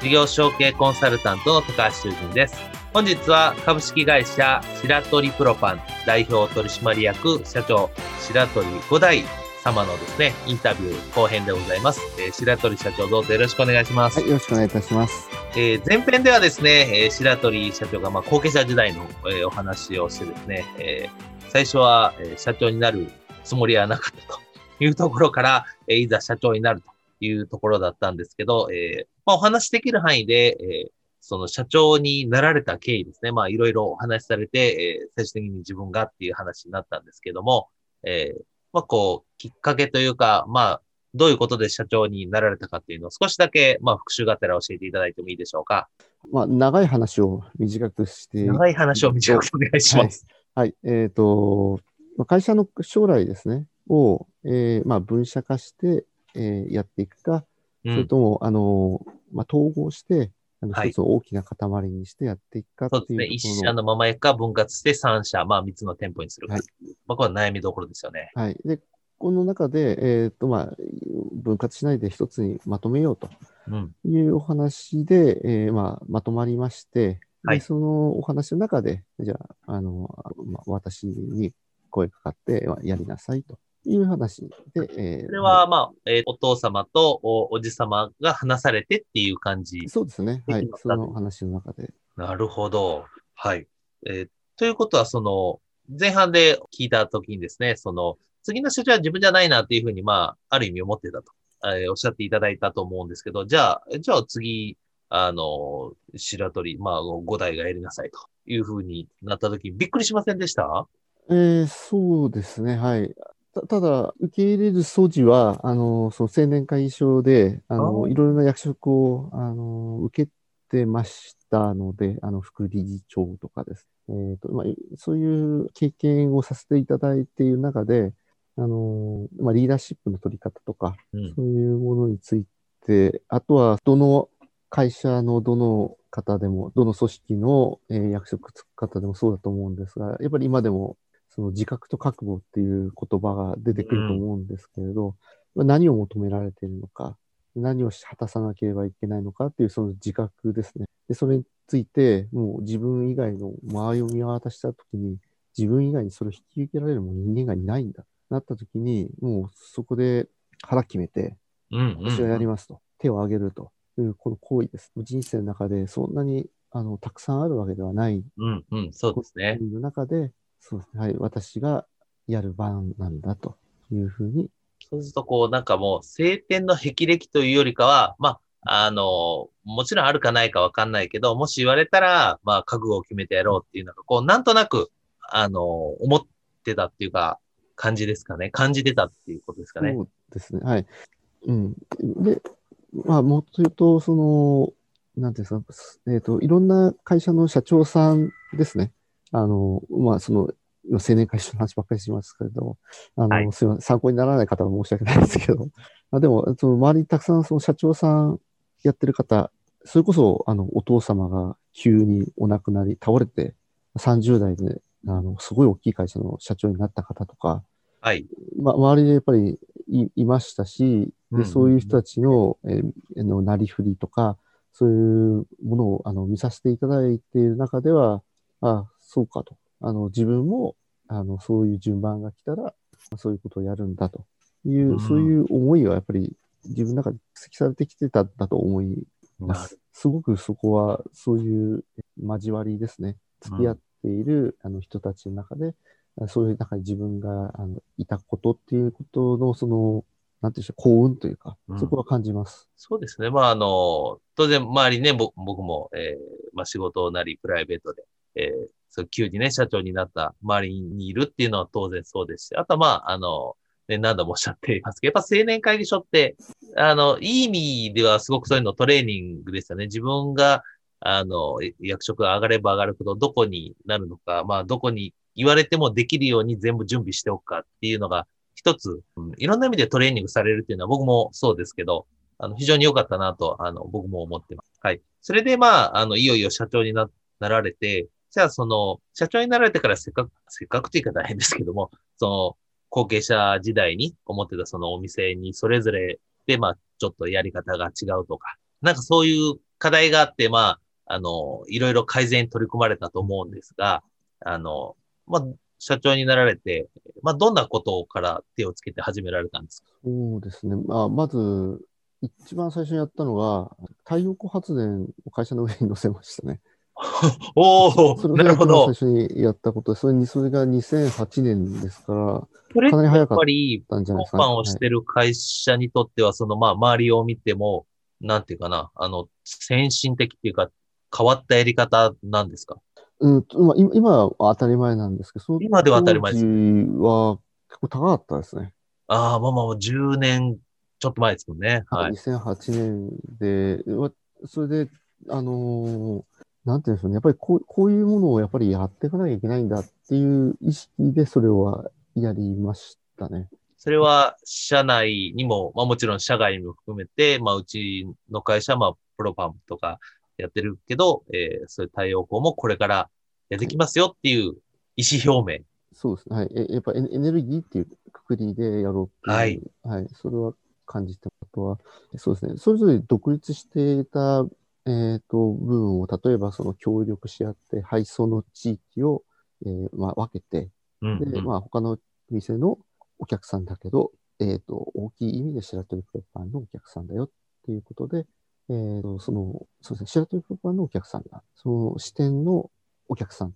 事業承継コンサルタントの高橋修人です。本日は株式会社白鳥プロパン代表取締役社長白鳥五代様のですね、インタビュー後編でございます。えー、白鳥社長どうぞよろしくお願いします。はい、よろしくお願いいたします。えー、前編ではですね、えー、白鳥社長がまあ後継者時代の、えー、お話をしてですね、えー、最初は、えー、社長になるつもりはなかったというところから、えー、いざ社長になるというところだったんですけど、えー、まあ、お話しできる範囲で、えー、その社長になられた経緯ですね。まあ、いろいろお話しされて、えー、最終的に自分がっていう話になったんですけども、えー、まあ、こう、きっかけというか、まあ、どういうことで社長になられたかっていうのを少しだけ、まあ、復習がてら教えていただいてもいいでしょうか。まあ、長い話を短くして。長い話を短くお願いします。はい。はい、えっ、ー、と、会社の将来ですね、を、えー、まあ、分社化して、えー、やっていくか、それとも、あの、まあ、統合して、あの、一つ大きな塊にしてやっていくかっていう、はい、そうですね。一社のままいくか、分割して三社、まあ三つの店舗にするか。はい、まあ、これは悩みどころですよね。はい。で、この中で、えっ、ー、と、まあ、分割しないで一つにまとめようというお話で、うん、えー、まあ、まとまりまして、はい、そのお話の中で、じゃあ、あの、まあ、私に声かかって、まあ、やりなさいという話で、えー、それは、まあ、えー、お父様とおおじ様が話されてっていう感じそうですね。はい。その話の中で。なるほど。はい。えー、ということは、その、前半で聞いたときにですね、その、次の社長は自分じゃないなっていうふうに、まあ、ある意味思ってたと、えー、おっしゃっていただいたと思うんですけど、じゃあ、じゃあ次、あの、白鳥、まあ、5代がやりなさいというふうになったとき、びっくりしませんでした？えー、そうですね。はい。たただ、受け入れる素地は、あの、その青年会議所で、あの、いろいろな役職を、あの、受けてましたので、あの、副理事長とかです。えっ、ー、と、まあ、そういう経験をさせていただいている中で、あの、まあ、リーダーシップの取り方とか、うん、そういうものについて、あとは、どの会社のどの方でも、どの組織の、えー、役職つく方でもそうだと思うんですが、やっぱり今でもその自覚と覚悟っていう言葉が出てくると思うんですけれど、うん、何を求められているのか、何を果たさなければいけないのかっていうその自覚ですね。で、それについて、もう自分以外の周りを見渡したときに、自分以外にそれを引き受けられるも人間がいないんだ。なったときに、もうそこで腹決めて、私はやりますと。手を挙げるという、この行為です。人生の中でそんなにあのたくさんあるわけではない。うんうん、そうですね。の中で、そうですね。はい。私がやる番なんだというふうに。そうすると、こう、なんかもう、晴天の霹靂というよりかは、まあ、あの、もちろんあるかないかわかんないけど、もし言われたら、まあ、覚悟を決めてやろうっていうのが、こう、なんとなく、あの、思ってたっていうか、感じですかね。感じてたっていうことですかね。そうですね。はい。うん。で、まあ、もっと言うと、その、なんていうんですか、えっ、ー、と、いろんな会社の社長さんですね。あの、まあ、その、青年会社の話ばっかりしますけれど、あの、はい、すいません、参考にならない方は申し訳ないですけど、あでも、その周りにたくさんその社長さんやってる方、それこそ、あの、お父様が急にお亡くなり、倒れて、30代で、あの、すごい大きい会社の社長になった方とか、はい。ま、周りでやっぱりいいましたし、で、そういう人たちの、えー、の、なりふりとか、そういうものを、あの、見させていただいている中では、あ、そうかと。あの、自分も、あの、そういう順番が来たら、そういうことをやるんだという、うん、そういう思いはやっぱり自分の中で蓄積されてきてたんだと思います。すごくそこは、そういう交わりですね。付き合っっているあの人たちの中で、そういう中に自分があのいたことっていうことの、その、なんていうんでしょう、幸運というか、そこは感じます。そうですね。まあ、あの、当然、周りね、僕も、えー、まあ、仕事なり、プライベートで、えー、そう急にね、社長になった周りにいるっていうのは当然そうですし、あとはまあ、あの、ね、何度もおっしゃっていますけど、やっぱ青年会議所って、あの、いい意味ではすごくそういうのトレーニングですよね。自分が、あの、役職が上がれば上がるほど、どこになるのか、まあ、どこに言われてもできるように全部準備しておくかっていうのが、一つ、うん、いろんな意味でトレーニングされるっていうのは僕もそうですけど、あの、非常に良かったなと、あの、僕も思ってます。はい。それで、まあ、あの、いよいよ社長にな、なられて、じゃあ、その、社長になられてからせっかく、せっかくというか大変ですけども、その、後継者時代に思ってたそのお店にそれぞれで、まあ、ちょっとやり方が違うとか、なんかそういう課題があって、まあ、あの、いろいろ改善に取り組まれたと思うんですが、あの、まあ、社長になられて、まあ、どんなことから手をつけて始められたんですか？そうですね。まあ、まず、一番最初にやったのは、太陽光発電を会社の上に乗せましたね。おお、なるほど。最初にやったことで、それに、それが2008年ですから、かなり早かったんじゃないですか、ね。パンをしてる会社にとっては、その、まあ、周りを見ても、なんていうかな、あの、先進的っていうか、変わったやり方なんですか？うん、今今は当たり前なんですけど、今では当たり前です。は結構高かったですね。ああ、まあまあ、10年ちょっと前ですもんね。はい。2008年で、それで、あのー、なんていうんでしょうね。やっぱりこうこういうものをやっぱりやっていかなきゃいけないんだっていう意識でそれはやりましたね。それは社内にも、まあもちろん社外も含めて、まあうちの会社はまあプロパンとかやってるけど、えー、そういう太陽光もこれからやってきますよっていう意思表明。そうですね。はい。えやっぱエネルギーっていうくくりでやろうっていう。はい。はい。それは感じたことは、そうですね。それぞれ独立していたえっ、ー、と、部分を、例えばその協力し合って、配送の地域を、えー、まあ、分けて、うんうん、で、まあ、他の店のお客さんだけど、えっ、ー、と、大きい意味で白鳥プロパンのお客さんだよっていうことで、えー、と、その、そうですね、白鳥プロパンのお客さんだ。その視点のお客さんっ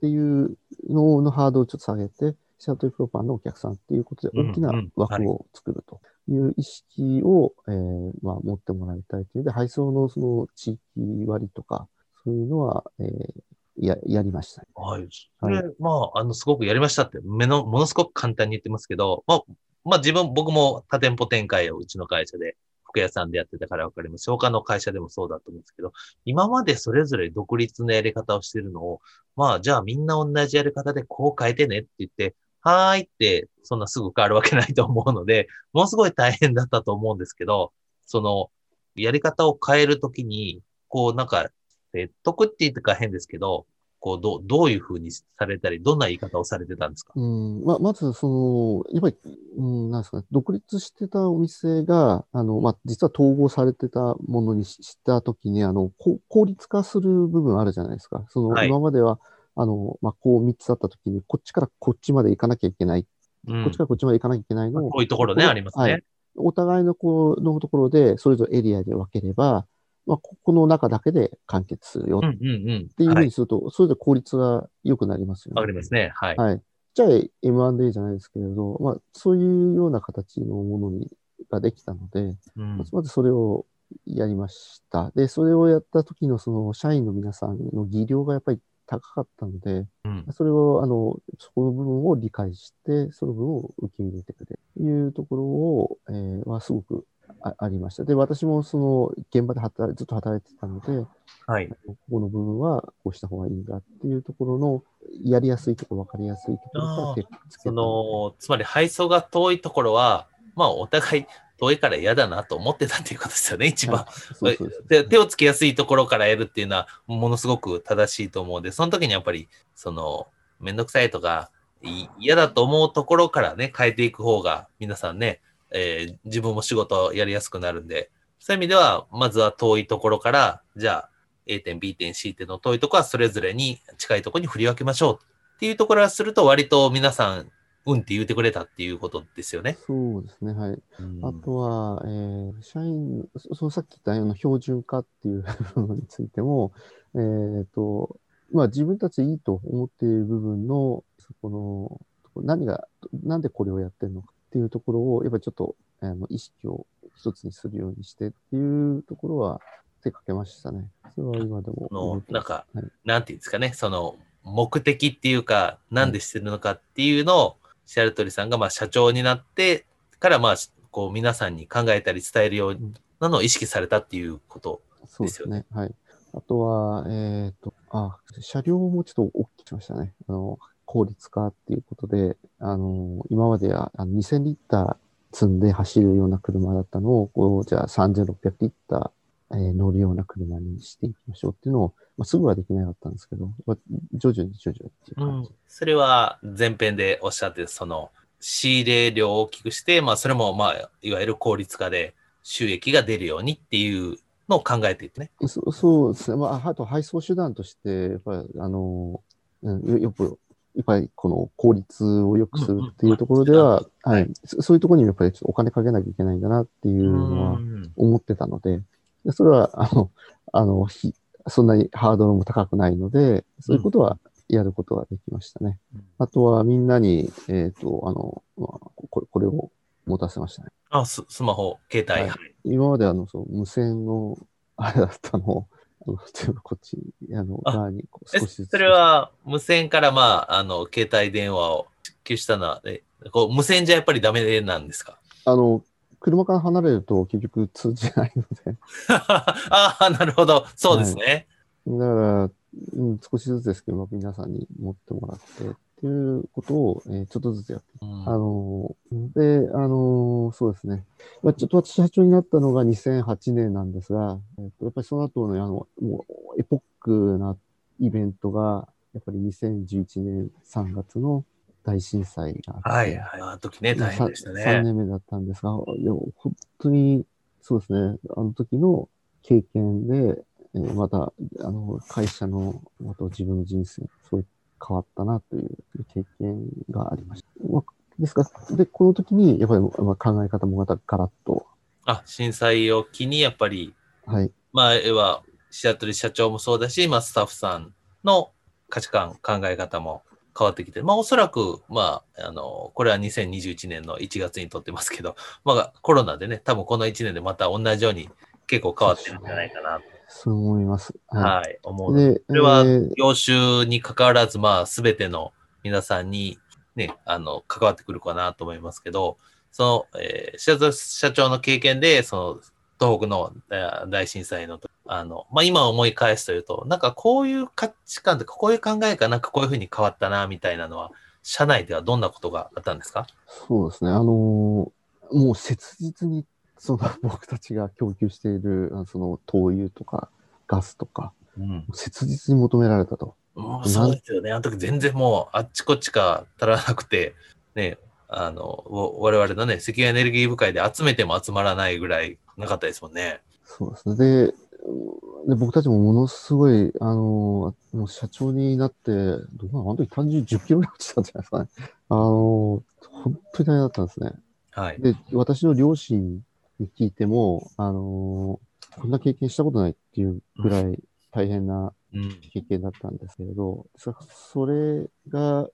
ていうののハードをちょっと下げて、白鳥プロパンのお客さんっていうことで大きな枠を作ると。いう意識を、えー、まあ、持ってもらいたいというので、配送のその地域割とか、そういうのは、えー、や、やりました、ね。はい。それ、はい、まあ、あの、すごくやりましたって、目の、ものすごく簡単に言ってますけど、まあ、まあ自分、僕も多店舗展開をうちの会社で、服屋さんでやってたからわかります。他の会社でもそうだと思うんですけど、今までそれぞれ独立のやり方をしてるのを、まあ、じゃあみんな同じやり方でこう変えてねって言って、はーいって、そんなすぐ変わるわけないと思うので、ものすごい大変だったと思うんですけど、その、やり方を変えるときに、こう、なんか、説得って言ってか変ですけど、こう、どどういうふうにされたり、どんな言い方をされてたんですか？うん、ま、まず、その、やっぱり、うん、なんですかね、独立してたお店が、あの、まあ、実は統合されてたものにしたときに、あの、効率化する部分あるじゃないですか。その、はい、今までは、あの、まあ、こう3つあったときに、こっちからこっちまで行かなきゃいけない。うん、こっちからこっちまで行かなきゃいけないのを。こういうところね、ありますね。はい。お互いのこう、のところで、それぞれエリアで分ければ、まあ、ここの中だけで完結するよ。っていうふうにすると、それで効率が良くなりますよね。わかりますね。はい。はい。じゃあ M&A じゃないですけれど、まあ、そういうような形のものにができたので、うん、まずそれをやりました。で、それをやった時のその社員の皆さんの技量がやっぱり高かったので、うん、それを、あの、そこの部分を理解して、その部分を受け入れてくれというところを、えー、はすごくあありました。で、私もその現場で働ずっと働いてたので、はい、ここの部分はこうした方がいいんだっていうところの、やりやすいところ、わかりやすいところから手つけその、つまり配送が遠いところは、まあ、お互い遠いから嫌だなと思ってたっていうことですよね、一番。で手をつけやすいところからやるっていうのは、ものすごく正しいと思うんで、その時にやっぱり、その、めんどくさいとか、嫌だと思うところからね、変えていく方が、皆さんね、えー、自分も仕事やりやすくなるんで、そういう意味では、まずは遠いところから、じゃあ、A 点、B 点、C 点の遠いところはそれぞれに近いところに振り分けましょうっていうところはすると、割と皆さんうんって言ってくれたっていうことですよね。そうですね、はい。あとは、えー、社員、そのさっき言ったような標準化っていう部分についても、えっ、ー、と、まあ自分たちでいいと思っている部分の、そこの、何が、なんでこれをやってるのかっていうところを、やっぱりちょっと、あの、意識を一つにするようにしてっていうところは手かけましたね。それは今でもの。なんかはい、なんていうんですかね、その目的っていうか、なんでしてるのかっていうのを、シャルトリさんがまあ社長になってから、まあ、こう皆さんに考えたり伝えるようなのを意識されたっていうこと。そうですよね。はい。あとは、えっ、と、あ、車両もちょっと大きくしましたね。あの、効率化っていうことで、あの、今まではあの2000リッター積んで走るような車だったのを、こう、じゃあ3600リッター、えー乗るような車にしていきましょうっていうのを、まあ、すぐはできなかったんですけど、まあ徐々に徐々にっていう感じ。それは前編でおっしゃってる、その仕入れ量を大きくして、まあそれもまあいわゆる効率化で収益が出るようにっていうのを考えていってね。そそうですね。まあ、あと配送手段として、やっぱり、あの、うんよよく、やっぱりこの効率を良くするっていうところでは、うんはい、そそういうところにやっぱりちょっとお金かけなきゃいけないんだなっていうのはうん思ってたので、でそれは、あの、あの、ひそんなにハードルも高くないので、そういうことはやることができましたね。あとはみんなに、えっ、と、あの、まあこれこれを持たせましたね。あス、スマホ、携帯。はい今まであの、そう無線の、あれだったのを、あの全部こっちに、あの、あ側にこうえ少しずつ。それは無線から、まあ、あの、携帯電話を支給したのは、えこう無線じゃやっぱりダメなんですか？あの、車から離れると結局通じないので、ああ、なるほど。そうですね。だから、うん、少しずつですけど、皆さんに持ってもらってっていうことを、えーちょっとずつやって、うんあの、で、あの、そうですね。まあ、ちょっと私社長になったのが2008年なんですが、えっとやっぱりその後の、あの、もうエポックなイベントが、やっぱり2011年3月の大震災があって、はい、はい。あの時ね、大変でした3ね。年目だったんですが、でも本当に、そうですね、あの時の経験で、えーまた、あの、会社の、また自分の人生、そういう変わったなという経験がありました。まあ、ですか？ら、で、この時に、やっぱり、まあ、考え方もまたガラッと、あ、震災を機に、やっぱり、はい、まあ、要は、シアトル社長もそうだし、まあ、スタッフさんの価値観、考え方も変わってきて、まあ、おそらく、まあ、あの、これは2021年の1月に撮ってますけど、まあ、コロナでね、多分この1年でまた同じように結構変わってるんじゃないかな、そう思います。ははい、思うそれはえー。業種に関わらず、まあ、すべての皆さんにね、あの、関わってくるかなと思いますけど、その、えー、社長の経験で、その、東北のえー大震災の時、あの、まあ、今思い返すというと、なんかこういう価値観とか、こういう考えがなんかこういうふうに変わったな、みたいなのは、社内ではどんなことがあったんですか？そうですね。あのーもう切実に、その 僕たちが供給している、その灯油とかガスとか、うん。切実に求められたと。そうですよね。あの時全然もうあっちこっちか足らなくて、ね、あの、わ我々のね、石油エネルギー部会で集めても集まらないぐらいなかったですもんね。そうですね。で、で僕たちもものすごい、あのーもう社長になって、どうなの？あの時単純に10キロぐらい落ちたんじゃないですかね。あのー本当に大変だったんですね。はい。で、私の両親に聞いても、あのーこんな経験したことないっていうぐらい大変なうん。経験だったんですけれど、そそれが、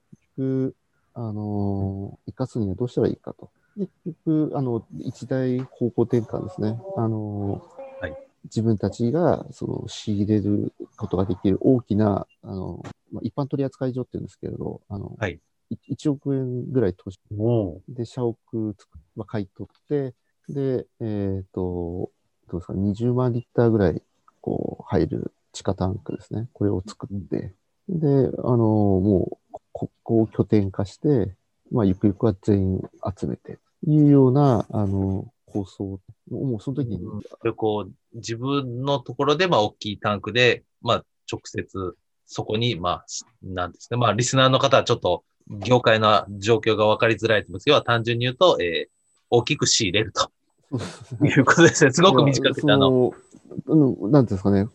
あのー、生かすにはどうしたらいいかと。で結局、あの、一大方向転換ですね。あのーはい。自分たちが、その、仕入れることができる大きな、あの、まあ、一般取扱所っていうんですけれど、あの、はい。い1億円ぐらい投資。おで、社屋つく、まあ、買い取って、で、えっ、と、どうですか、20万リッターぐらい、こう、入る地下タンクですね。これを作って、で、あの、もう、ここを拠点化して、まあ、ゆくゆくは全員集めて、いうような、あの、構想。もうその時に、で、こう、自分のところで、まあ、大きいタンクで、まあ、直接、そこに、まあ、しなんですね。まあ、リスナーの方はちょっと、業界の状況が分かりづらいと思うんですけど、単純に言うと、えー大きく仕入れるということですね。すごく短くて、あの、なんですかね、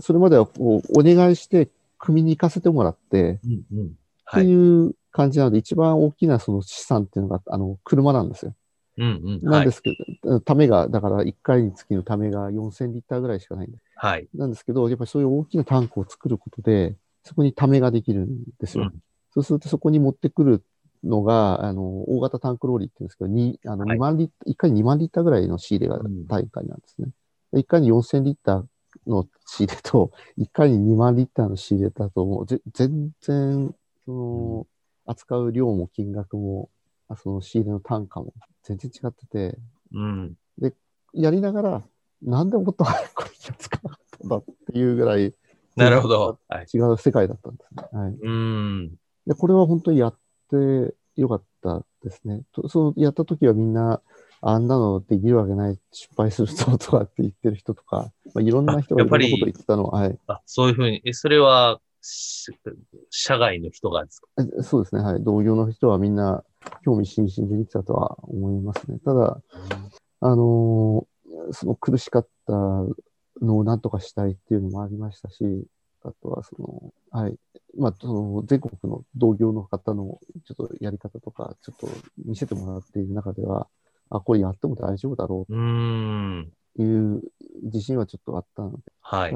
それまではこうお願いして、組に行かせてもらって、うんうん。ってはい。いう感じなので、一番大きなその資産っていうのが、あの、車なんですよ。うんうん。はいなんで。すけど、ためが、だから1回につきのためが4000リッターぐらいしかないんです。はい。なんですけど、やっぱりそういう大きなタンクを作ることで、そこにためができるんですよ。うんそうするとそこに持ってくるのが、あの、大型タンクローリーって言うんですけど、にあのはい2万リッター、1回に2万リッターぐらいの仕入れがうん大会なんですね。1回に4000リッターの仕入れと、1回に2万リッターの仕入れだと、もうぜ全然、その、扱う量も金額も、あその仕入れの単価も全然違ってて、うん。やりながら、なんでもっと早くこれ気がつかなかったんだっていうぐらい、なるほど。はい。違う世界だったんですね。はい。うん。で、これは本当にやってよかったですね。とそのやった時はみんな、あんなのできるわけない、失敗するぞとかって言ってる人とか、まあ、いろんな人がいろんなこと言ってたのは、はい。あ、そういうふうに、え、それは、し社外の人がですか？えそうですね。はい。同業の人はみんな興味津々で言ってたとは思いますね。ただ、あのーその苦しかったのを何とかしたいっていうのもありましたし、あとはその、はい。まあ、その全国の同業の方のちょっとやり方とか、ちょっと見せてもらっている中では、あ、これやっても大丈夫だろう。うっていう自信はちょっとあったので、はい。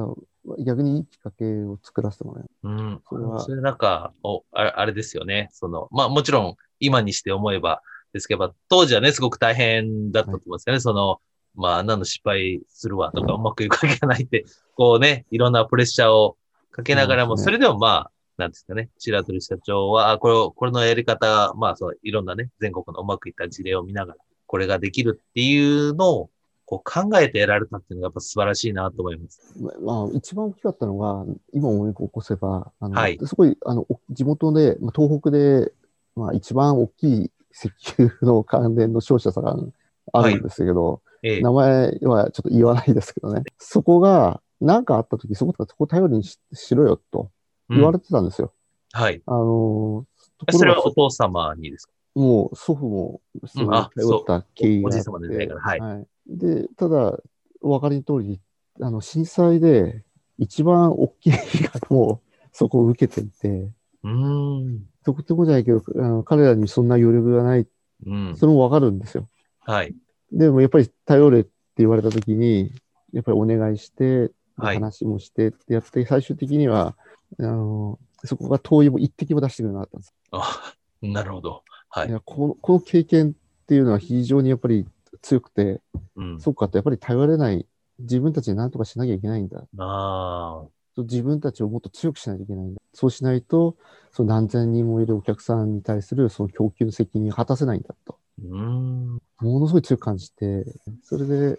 逆にいいきっかけを作らせてもらえうん。それはそれなんか、お、あれあれですよね。その、まあもちろん今にして思えばですけど、当時はね、すごく大変だったと思うんですよね。その、まあ、あんなの失敗するわとか、うまくいくわけがないって、こうね、いろんなプレッシャーをかけながらも、それでもまあ、なんですかね、白鳥社長は、あこれを、これのやり方、まあ、そう、いろんなね、全国のうまくいった事例を見ながら、これができるっていうのを、こう考えてやられたっていうのがやっぱ素晴らしいなと思います。ままあ、一番大きかったのが、今思い起こせば、あの、はいすごい、あの、お地元で、まあ、東北で、まあ、一番大きい石油の関連の商社さんあるんですけど、ええ名前はちょっと言わないですけどね。そこが、何かあった時、そこ、そこ頼りにししろよと言われてたんですよ。はい。あの、それはお父様にですか？もう祖父もその頼った経緯おじいがあって、様の時代からはいはい。で、ただ、お分かりの通り、あの、震災で一番大きい被害もそこを受けていて、うーん。そこってことじゃないけど、あの彼らにそんな余力がない、うん。それも分かるんですよ。はい。でもやっぱり頼れって言われたときに、やっぱりお願いして、はい話もしてってやって、最終的には、あの、そこが遠いも一滴も出してくれなかったんです。あなるほど。はいい。やこのこの経験っていうのは非常にやっぱり強くて、うん。そうかってやっぱり頼れない、自分たちで何とかしなきゃいけないんだ。あ自分たちをもっと強くしないといけないんだ。そうしないと、その何千人もいるお客さんに対するその供給の責任を果たせないんだと。ーうーん。ものすごい強く感じて、それで、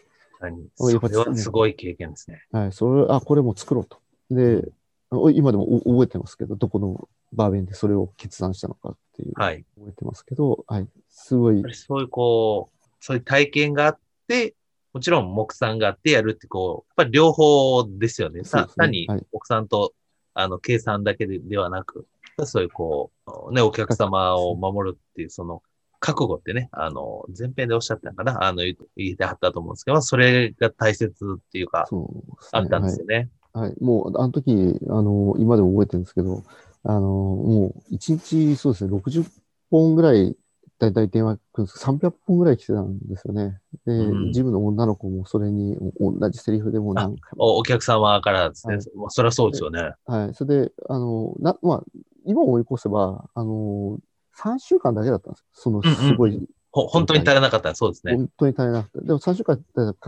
それはすごい経験ですね。はい、それ、あ、これも作ろうと。で、お今でもお覚えてますけど、どこのバーベンでそれを決断したのかっていう、はい。覚えてますけど、はい、すごいそういうこう、そういう体験があって、もちろん目算があってやるってこう、やっぱり両方ですよね。ねさ単にはい目算と、あの、計算だけでではなく、そういうこう、ね、お客様を守るっていう、その、覚悟ってね、あの、前編でおっしゃったのかな、あの、言言ってはったと思うんですけど、それが大切っていうか、そうねあったんですよね。はい、はい。もう、あの時、あの、今でも覚えてるんですけど、あの、もう、1日、そうですね、60本ぐらい、だいたい電話来るんですけど、300本ぐらい来てたんですよね。で、うんジムの女の子もそれに、同じセリフでもう何回もおお客様からですね。はいまあそりゃそうですよね。はい。それで、あの、な、まあ、今思い起こせば、あの、3週間だけだったんですその、うんうんすごい、ほ本当に足らなかったらそうですね。本当に足りなくて。でも3週間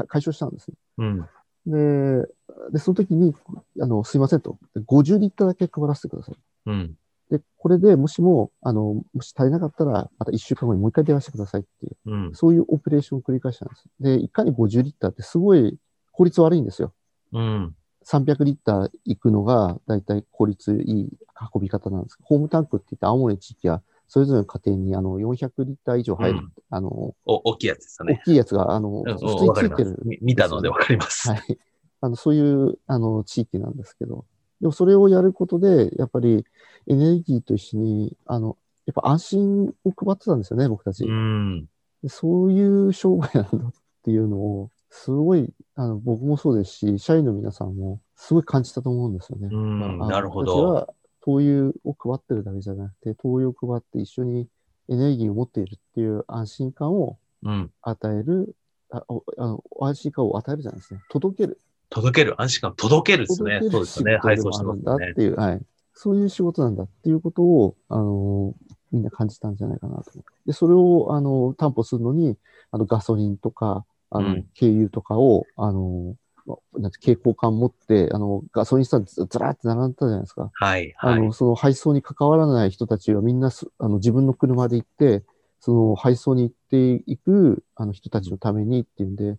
解消したんですね。うん。で、で、その時に、あの、すいませんと。50リッターだけ配らせてください。うん。で、これでもしも、あの、もし足りなかったら、また1週間後にもう一回電話してくださいっていう、うん。そういうオペレーションを繰り返したんです。で、いかに50リッターってすごい効率悪いんですよ。うん。300リッター行くのが、だいたい効率いい運び方なんです。ホームタンクって言って青森の地域は、それぞれの家庭にあの400リッター以上入る、うんあの、お、大きいやつですよ大ね。きいやつが、あの、うん普通についてる。。み見たのでわかります。はい。あの、そういう、あの、地域なんですけど、でもそれをやることで、やっぱりエネルギーと一緒に、あの、やっぱ安心を配ってたんですよね、僕たち。うん。でそういう商売なんだっていうのを、すごい、あの、僕もそうですし、社員の皆さんも、すごい感じたと思うんですよね。うんなるほど灯油を配ってるだけじゃなくて、灯油を配って一緒にエネルギーを持っているっていう安心感をうん。与える、あおあの安心感を与えるじゃないですね。届ける。届ける、安心感届けるですね。そうですね。配送してますよね。だっていう、はい。そういう仕事なんだっていうことを、あの、みんな感じたんじゃないかなと。で、それを、あの、担保するのに、あの、ガソリンとか、あの、うん軽油とかを、あの、まなんて蛍光管持って、あの、ガソリンスタンドずずらーって並んでたじゃないですか。はい。はいあの、。その配送に関わらない人たちはみんなす、あの、自分の車で行って、その配送に行っていく、あの人たちのためにっていうんで、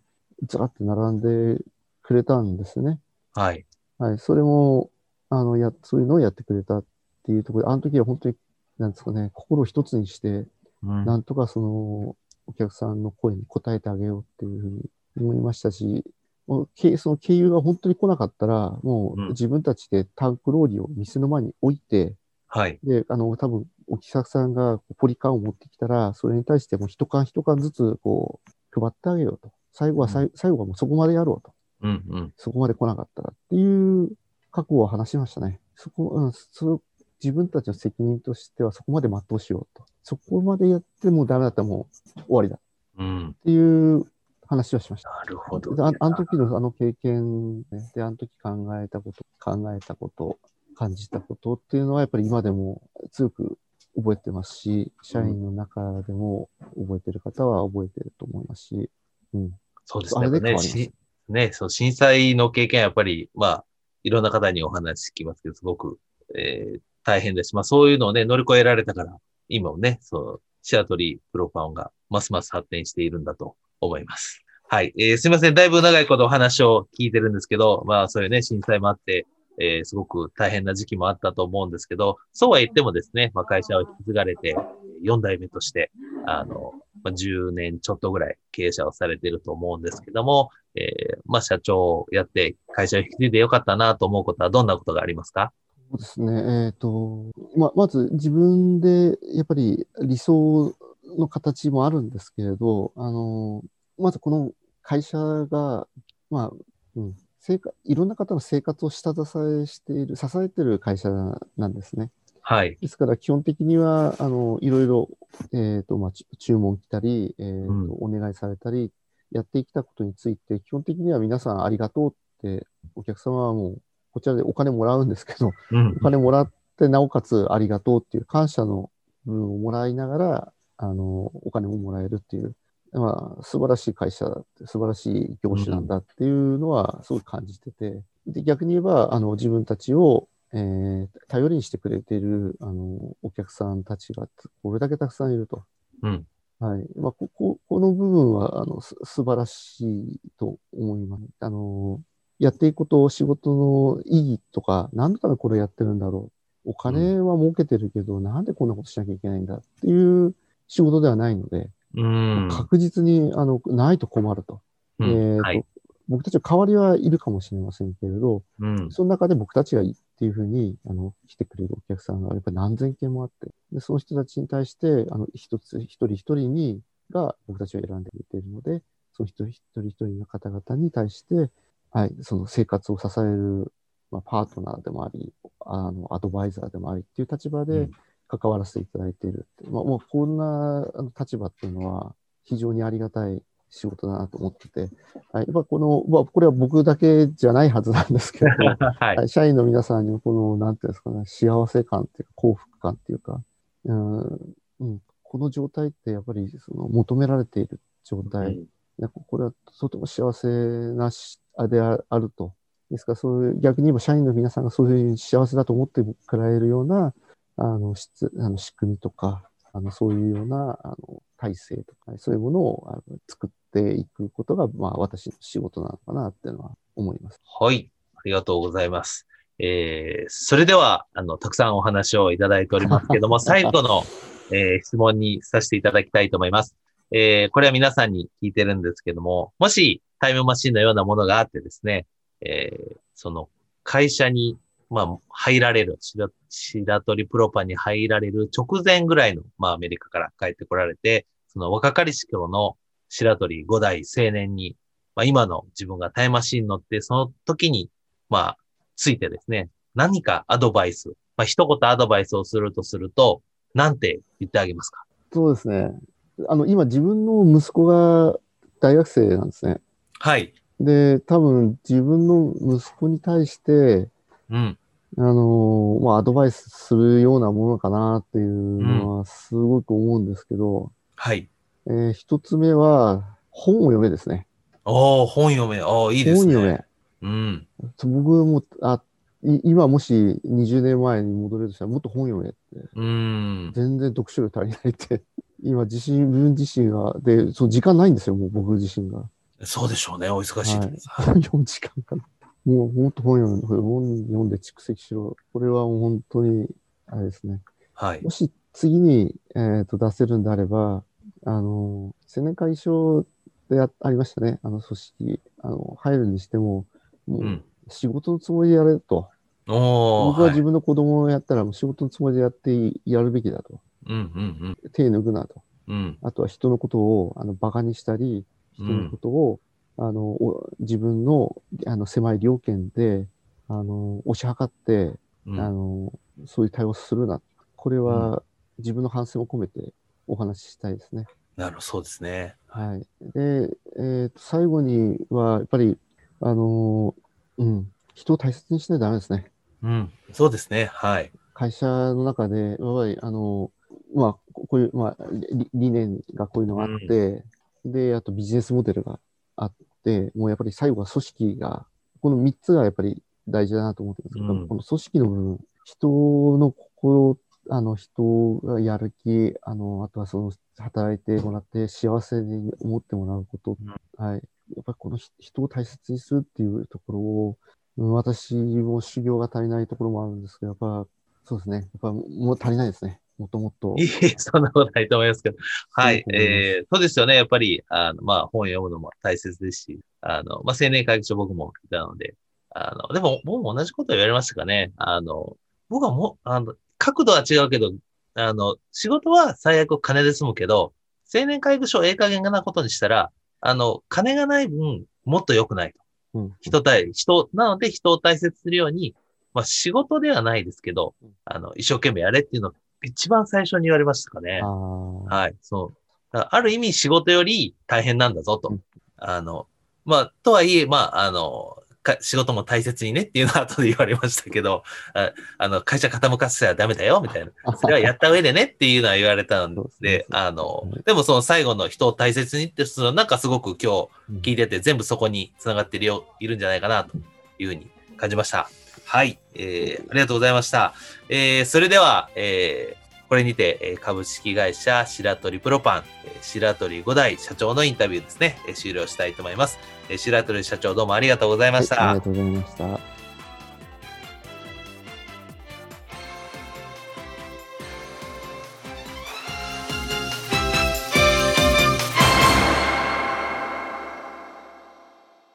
ずらって並んでくれたんですね。はい。はい。それも、あの、や、そういうのをやってくれたっていうところで、あの時は本当に、なんですかね、心を一つにして、うんなんとかその、お客さんの声に応えてあげようっていうふうに思いましたし、もうけその経由が本当に来なかったら、もうんう自分たちでタンクローリーを店の前に置いて、はい。で、あの、多分、お客さんがポリ缶を持ってきたら、それに対してもう一缶一缶ずつ、こう、配ってあげようと。最後はさい、最後はもうそこまでやろうと。うんうん。そこまで来なかったらっていう覚悟を話しましたね。そこ、うん、そ自分たちの責任としてはそこまで全うしようと。そこまでやってもダメだったらもう終わりだっうん。ていう話をしました。なるほど。でああの時のあの経験で、あの時考えたこと、考えたこと、感じたことっていうのはやっぱり今でも強く覚えてますし、社員の中でも覚えてる方は覚えてると思いますし、うん。そうですあれで変ね。わりますしね、そう、震災の経験はやっぱり、まあ、いろんな方にお話聞きますけど、すごく、えー大変です。まあ、そういうのをね、乗り越えられたから、今もね、そう、シアトリープロファンがますます発展しているんだと思います。はい。えーすいません。だいぶ長いことお話を聞いてるんですけど、まあ、そういうね、震災もあって、えーすごく大変な時期もあったと思うんですけど、そうは言ってもですね、まあ、会社を引き継がれて、4代目として、あの、まあ、10年ちょっとぐらい経営者をされていると思うんですけども、えーまあ、社長をやって会社を引き継いでよかったなと思うことはどんなことがありますか？そうですね。えっ、と、ま、まず自分でやっぱり理想の形もあるんですけれど、あの、まずこの会社が、まあ、うん、生活、いろんな方の生活を下支えしている、支えている会社なんですね。はい。ですから基本的には、あの、いろいろ、えっ、と、まあ、ち注文来たり、えっ、と、うんお願いされたり、やってきたことについて、基本的には皆さんありがとうって、お客様はもう、こちらでお金もらうんですけど、うんお。金もらって、なおかつありがとうっていう感謝の部分をもらいながら、あの、お金ももらえるっていう、まあ、素晴らしい会社だって、素晴らしい業種なんだっていうのはすごい感じてて、で、逆に言えば、あの、自分たちを、えー頼りにしてくれている、あの、お客さんたちが、これだけたくさんいると。うん。はい。まあ、ここ、この部分は、あの、す素晴らしいと思います。あの、やっていくこと、仕事の意義とか、何のためこれやってるんだろう。お金は儲けてるけど、なんでこんなことしなきゃいけないんだっていう仕事ではないので、うん。確実に、あの、ないと困ると。うんえーとはい。僕たちの代わりはいるかもしれませんけれど、うん。その中で僕たちがいいっていうふうに、あの、来てくれるお客さんがやっぱり何千件もあって、で、その人たちに対して、あの、一つ、一人一人に、が僕たちを選んでくれているので、その一人一人一人の方々に対して、はい、その生活を支える、まあ、パートナーでもあり、あの、アドバイザーでもありっていう立場でうん関わらせていただいているって。まあ、もうこんなあの立場っていうのは非常にありがたい仕事だなと思ってて、はい、やっぱこの、まあ、これは僕だけじゃないはずなんですけど、はい。はい社員の皆さんにもこの、なんていうんですかね、幸せ感っていうか、幸福感っていうか、うん、うん、この状態ってやっぱりその求められている状態、なんかこれはとても幸せなしあでああると。ですから、そういう、逆に言えば社員の皆さんがそういう幸せだと思ってもらえるような、あの、質あの仕組みとか、あの、そういうような、あの、体制とか、そういうものをあの作っていくことが、まあ、私の仕事なのかなっていうのは思います。はい。ありがとうございます。えー、それでは、あの、たくさんお話をいただいておりますけども、最後の、えー質問にさせていただきたいと思います。えー、これは皆さんに聞いてるんですけども、もしタイムマシンのようなものがあってですね、えー、その会社に、まあ、入られる、白白鳥プロパンに入られる直前ぐらいの、まあ、アメリカから帰ってこられて、その若かりし頃の白鳥5代青年に、まあ、今の自分がタイムマシンに乗って、その時に、まあ、ついてですね、何かアドバイス、まあ、一言アドバイスをするとすると、なんて言ってあげますか？そうですね。あの、今自分の息子が大学生なんですね。はい。で、多分自分の息子に対して、うん。あのーまあ、アドバイスするようなものかなっていうのはすごく思うんですけど、はい。えー一つ目は、本を読めですね。おー、本読め。おー、いいですね。本読め。うん。僕も、あ、い今もし20年前に戻れるとしたらもっと本読めって。うん。全然読書量足りないって。今自身、自分自身が、で、そう、時間ないんですよ、もう僕自身が。そうでしょうね。お忙しいです。はい、時間かな。もう、もっと本読んで、本読んで蓄積しろ。これは本当に、あれですね。はい。もし次に、えっ、と、出せるんであれば、あの、青年会賞であありましたね。あの、組織、あの、入るにしても、もう。うん仕事のつもりでやれと。おー、僕ははい。自分の子供をやったら、もう仕事のつもりでやってやるべきだと。うん、うん、手抜くなと。うん。うん。あとは人のことを、あの、馬鹿にしたり、人のことを、あの、お自分の、あの、狭い料金で、あの、押し量って、うんあの、そういう対応するな。これは、自分の反省も込めてお話ししたいですね。なるほど、そうですね。はい。で、えーと、最後には、やっぱり、あの、うん、人を大切にしないとダメですね。うん。そうですね。はい。会社の中で、やっぱり、あの、まあ、ここういう、まあ、理理念がこういうのがあって、で、あとビジネスモデルがあって、もうやっぱり最後は組織が、この3つがやっぱり大事だなと思ってるんですけど、うんこの組織の部分、人の心、あの、人がやる気、あの、あとはその、働いてもらって幸せに思ってもらうこと、はい。やっぱりこの人人を大切にするっていうところを、うん私も修行が足りないところもあるんですけど、やっぱ、そうですね。やっぱもう足りないですね。もっともっと。いい、そんなことないと思いますけど。はい。えー、そうですよね。やっぱり、あの、まあ、本読むのも大切ですし、あの、まあ、青年会議所僕もいたので、あの、でも、僕も同じこと言われましたかね。あの、僕はもう、あの、角度は違うけど、あの、仕事は最悪金で済むけど、青年会議所をええ加減なことにしたら、あの、金がない分、もっと良くないと。うん。人対、人、なので人を大切にするように、まあ仕事ではないですけどうん、あの、一生懸命やれっていうのを一番最初に言われましたかね。はい、そう。ある意味仕事より大変なんだぞと。うんあの、まあ、とはいえ、まあ、あの、か仕事も大切にねっていうのは後で言われましたけど、ああの、会社傾かせたらダメだよ、みたいな。それはやった上でねっていうのは言われたんそう そうで、あのはい、でもその最後の人を大切にって、そのなんかすごく今うん日聞いてて全部そこに繋がってるよ、いるんじゃないかなというふうに感じました。はい、えー、ありがとうございました。えー、それでは、えー、これにて、えー株式会社白鳥プロパン、えー白鳥五代社長のインタビューですね、えー終了したいと思います。えー白鳥社長どうもありがとうございました。はいありがとうございました。